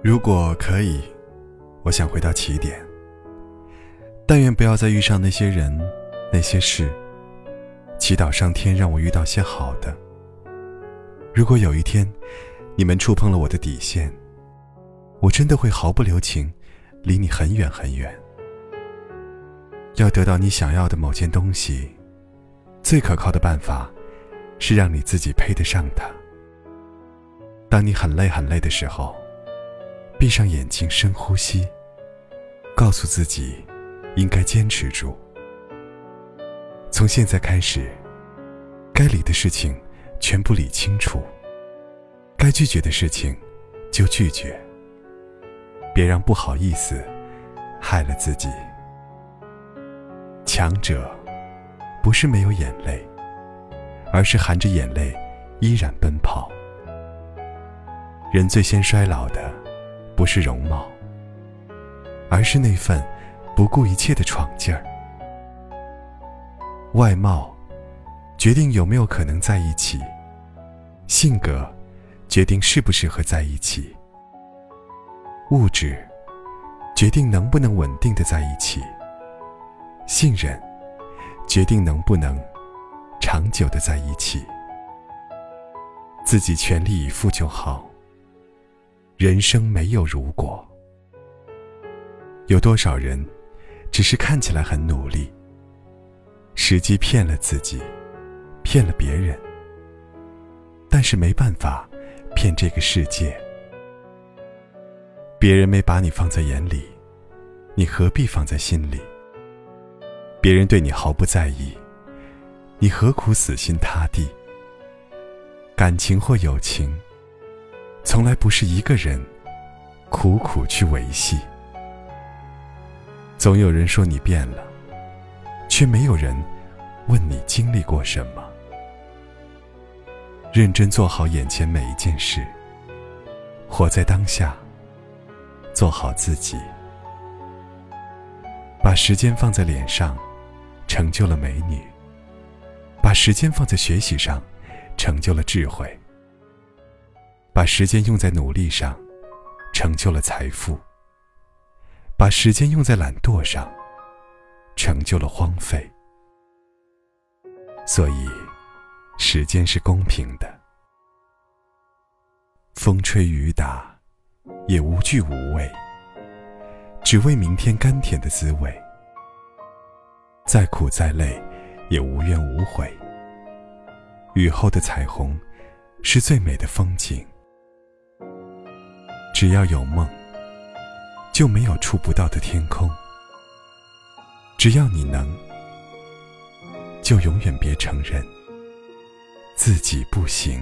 如果可以，我想回到起点。但愿不要再遇上那些人、那些事。祈祷上天让我遇到些好的。如果有一天，你们触碰了我的底线，我真的会毫不留情，离你很远很远。要得到你想要的某件东西，最可靠的办法，是让你自己配得上它。当你很累很累的时候，闭上眼睛，深呼吸，告诉自己，应该坚持住。从现在开始，该理的事情全部理清楚，该拒绝的事情就拒绝，别让不好意思害了自己。强者不是没有眼泪，而是含着眼泪依然奔跑。人最先衰老的不是容貌，而是那份不顾一切的闯劲儿。外貌决定有没有可能在一起，性格决定适不适合在一起，物质决定能不能稳定的在一起，信任决定能不能长久的在一起。自己全力以赴就好。人生没有如果，有多少人只是看起来很努力？实际骗了自己，骗了别人，但是没办法骗这个世界。别人没把你放在眼里，你何必放在心里？别人对你毫不在意，你何苦死心塌地？感情或友情，从来不是一个人苦苦去维系。总有人说你变了。却没有人问你经历过什么。认真做好眼前每一件事，活在当下，做好自己。把时间放在脸上，成就了美女；把时间放在学习上，成就了智慧；把时间用在努力上，成就了财富；把时间用在懒惰上。成就了荒废，所以时间是公平的。风吹雨打，也无惧无畏，只为明天甘甜的滋味。再苦再累，也无怨无悔。雨后的彩虹，是最美的风景。只要有梦，就没有触不到的天空。只要你能，就永远别承认自己不行。